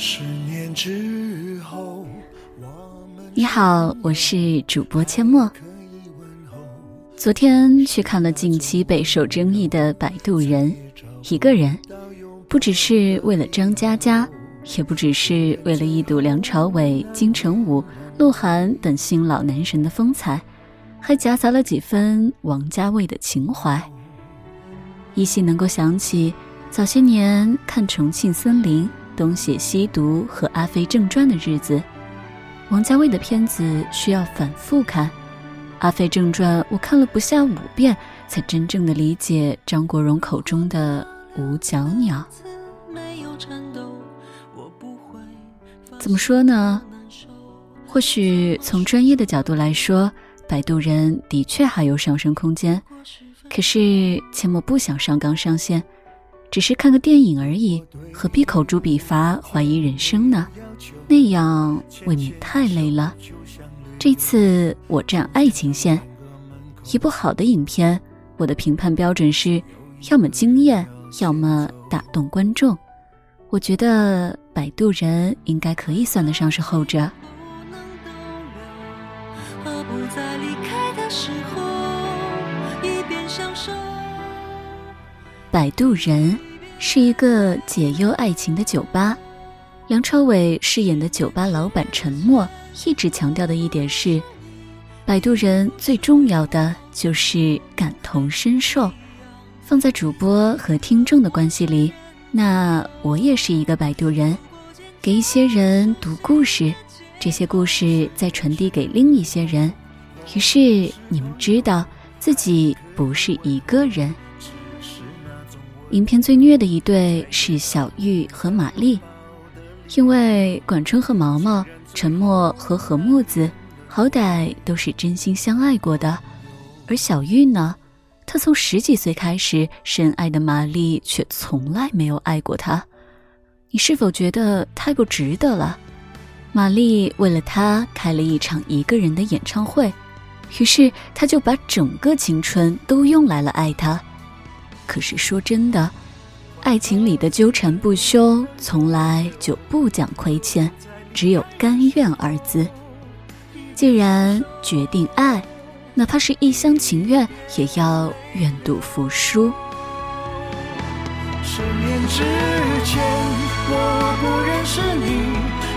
十年之后，你好，我是主播阡陌。昨天去看了近期备受争议的《摆渡人》，一个人，不只是为了张嘉佳，也不只是为了一睹梁朝伟、金城武、鹿晗等新老男神的风采，还夹杂了几分王家卫的情怀。依稀能够想起早些年看《重庆森林》。东邪西毒和阿飞正传的日子，王家卫的片子需要反复看。阿飞正传我看了不下五遍，才真正的理解张国荣口中的五角鸟。怎么说呢？或许从专业的角度来说，《摆渡人》的确还有上升空间。可是切莫不想上纲上线。只是看个电影而已，何必口诛笔伐、怀疑人生呢？那样未免太累了。这次我站爱情线，一部好的影片，我的评判标准是：要么惊艳，要么打动观众。我觉得《摆渡人》应该可以算得上是后者。不在离开的时候，一边享受摆渡人是一个解忧爱情的酒吧，梁朝伟饰演的酒吧老板陈默一直强调的一点是，摆渡人最重要的就是感同身受。放在主播和听众的关系里，那我也是一个摆渡人，给一些人读故事，这些故事再传递给另一些人，于是你们知道自己不是一个人。影片最虐的一对是小玉和玛丽，因为管春和毛毛、陈默和何木子，好歹都是真心相爱过的，而小玉呢，她从十几岁开始深爱的玛丽，却从来没有爱过他。你是否觉得太不值得了？玛丽为了他开了一场一个人的演唱会，于是他就把整个青春都用来了爱他。可是说真的，爱情里的纠缠不休，从来就不讲亏欠，只有甘愿二字。既然决定爱，哪怕是一厢情愿，也要愿赌服输。十年之前，我不认识你，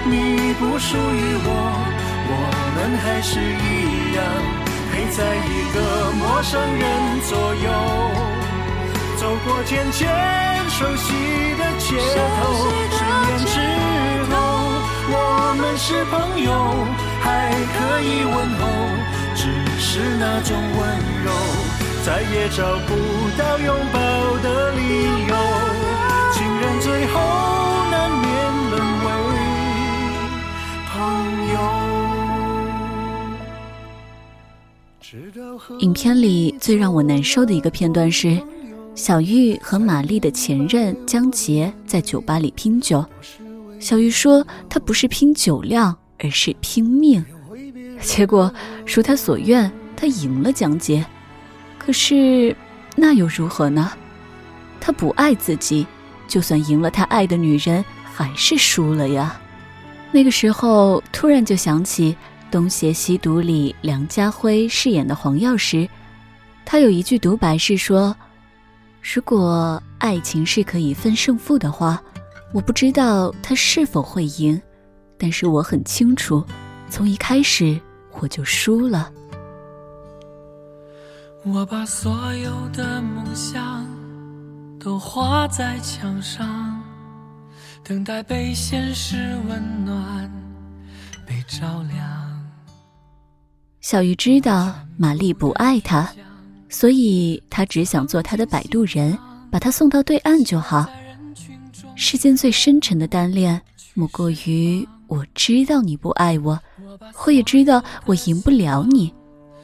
你不属于我，我们还是一样，陪在一个陌生人左右。走过渐渐熟悉的街头，十年之后，我们是朋友，还可以问候，只是那种温柔，再也找不到拥抱的理由。情人最后难免沦为朋友。影片里最让我难受的一个片段是。小玉和玛丽的前任江杰在酒吧里拼酒，小玉说她不是拼酒量，而是拼命。结果如他所愿，他赢了江杰。可是那又如何呢？他不爱自己，就算赢了他爱的女人，还是输了呀。那个时候突然就想起《东邪西毒》里梁家辉饰演的黄药师，他有一句独白是说。如果爱情是可以分胜负的话，我不知道他是否会赢，但是我很清楚，从一开始我就输了。我把所有的梦想都画在墙上，等待被现实温暖，被照亮。小鱼知道玛丽不爱他。所以他只想做他的摆渡人，把他送到对岸就好。世间最深沉的单恋，莫过于我知道你不爱我，我也知道我赢不了你，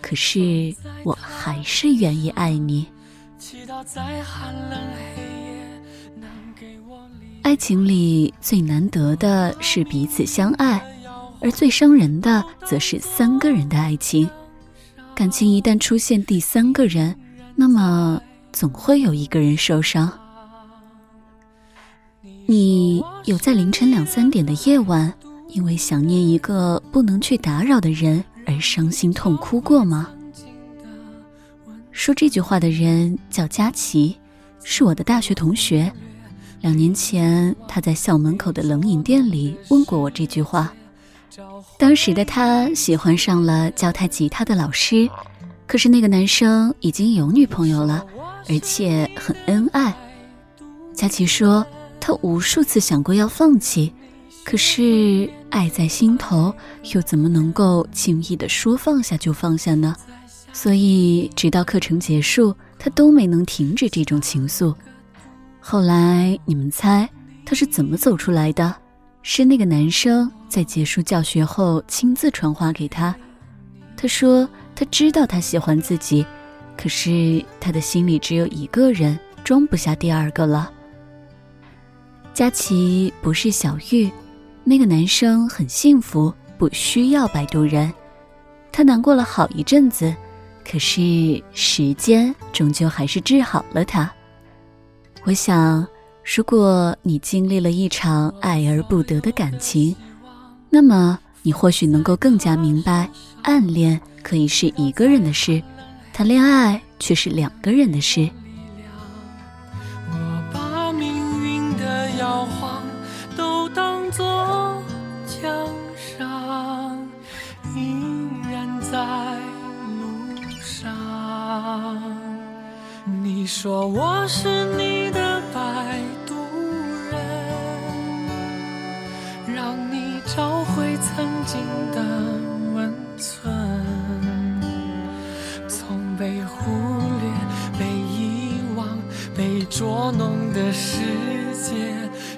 可是我还是愿意爱你。爱情里最难得的是彼此相爱，而最伤人的则是三个人的爱情。感情一旦出现第三个人，那么总会有一个人受伤。你有在凌晨两三点的夜晚，因为想念一个不能去打扰的人而伤心痛哭过吗？说这句话的人叫佳琪，是我的大学同学。两年前，他在校门口的冷饮店里问过我这句话。当时的他喜欢上了教他吉他的老师，可是那个男生已经有女朋友了，而且很恩爱。佳琪说，他无数次想过要放弃，可是爱在心头，又怎么能够轻易的说放下就放下呢？所以直到课程结束，他都没能停止这种情愫。后来，你们猜他是怎么走出来的？是那个男生在结束教学后亲自传话给他。他说他知道他喜欢自己，可是他的心里只有一个人，装不下第二个了。佳琪不是小玉，那个男生很幸福，不需要摆渡人。他难过了好一阵子，可是时间终究还是治好了他。我想。如果你经历了一场爱而不得的感情，那么你或许能够更加明白，暗恋可以是一个人的事，谈恋爱却是两个人的事。我把命运的摇晃都当作奖赏，依然在路上。你说我是你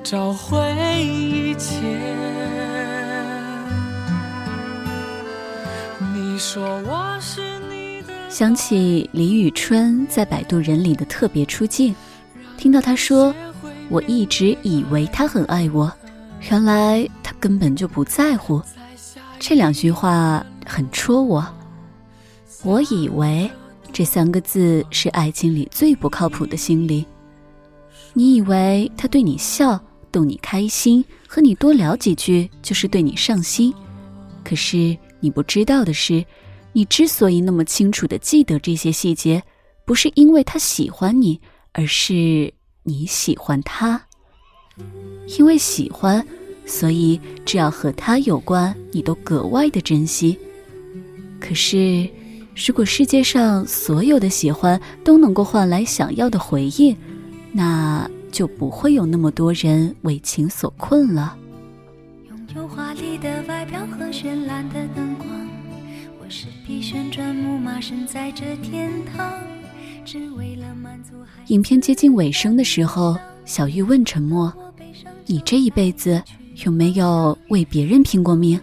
找回一切。你说我是你的。想起李宇春在《摆渡人》里的特别出镜，听到他说：“我一直以为他很爱我。”原来他根本就不在乎，这两句话很戳我。我以为这三个字是爱情里最不靠谱的心理。你以为他对你笑，逗你开心，和你多聊几句就是对你上心。可是你不知道的是，你之所以那么清楚的记得这些细节，不是因为他喜欢你，而是你喜欢他。因为喜欢，所以只要和他有关，你都格外的珍惜。可是，如果世界上所有的喜欢都能够换来想要的回应，那就不会有那么多人为情所困了。拥有华丽的外表和绚烂的灯光，我是匹旋转木马，身在这天堂，只为了满足。影片接近尾声的时候，小玉问沉默。你这一辈子有没有为别人拼过命？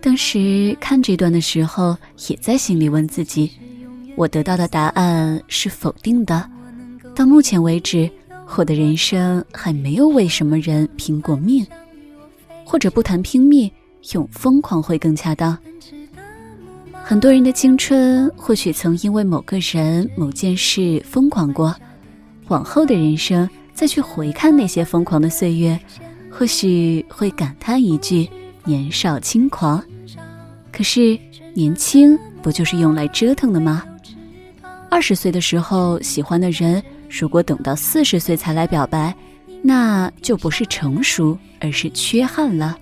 当时看这段的时候，也在心里问自己。我得到的答案是否定的。到目前为止，我的人生还没有为什么人拼过命，或者不谈拼命，用疯狂会更恰当。很多人的青春或许曾因为某个人、某件事疯狂过，往后的人生。再去回看那些疯狂的岁月，或许会感叹一句“年少轻狂”。可是年轻不就是用来折腾的吗？二十岁的时候喜欢的人，如果等到四十岁才来表白，那就不是成熟，而是缺憾了。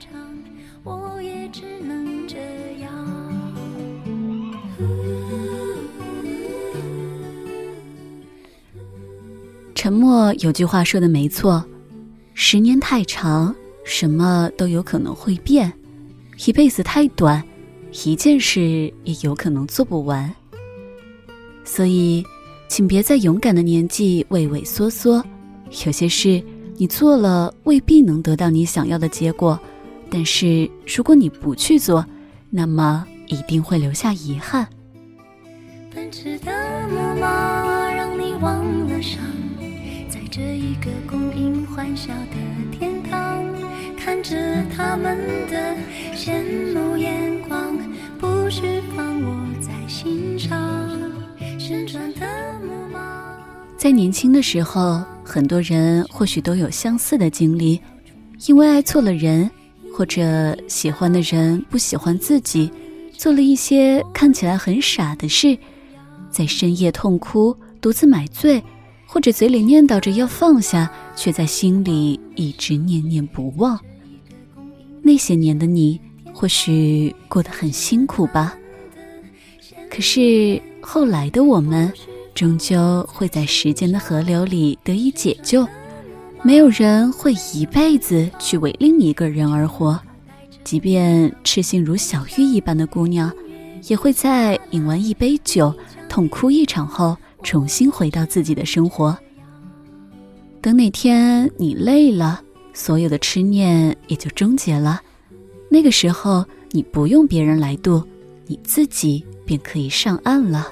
沉默有句话说的没错，十年太长，什么都有可能会变；一辈子太短，一件事也有可能做不完。所以，请别在勇敢的年纪畏畏缩缩。有些事你做了，未必能得到你想要的结果；但是，如果你不去做，那么一定会留下遗憾。奔驰的木马让你忘了伤。这一个供应欢笑的天堂，看着他们的羡慕眼光，不需放在年轻的时候，很多人或许都有相似的经历，因为爱错了人，或者喜欢的人不喜欢自己，做了一些看起来很傻的事，在深夜痛哭，独自买醉，或者嘴里念叨着要放下，却在心里一直念念不忘。那些年的你，或许过得很辛苦吧。可是后来的我们。终究会在时间的河流里得以解救。没有人会一辈子去为另一个人而活，即便痴心如小玉一般的姑娘，也会在饮完一杯酒、痛哭一场后，重新回到自己的生活。等哪天你累了，所有的痴念也就终结了。那个时候，你不用别人来渡，你自己便可以上岸了。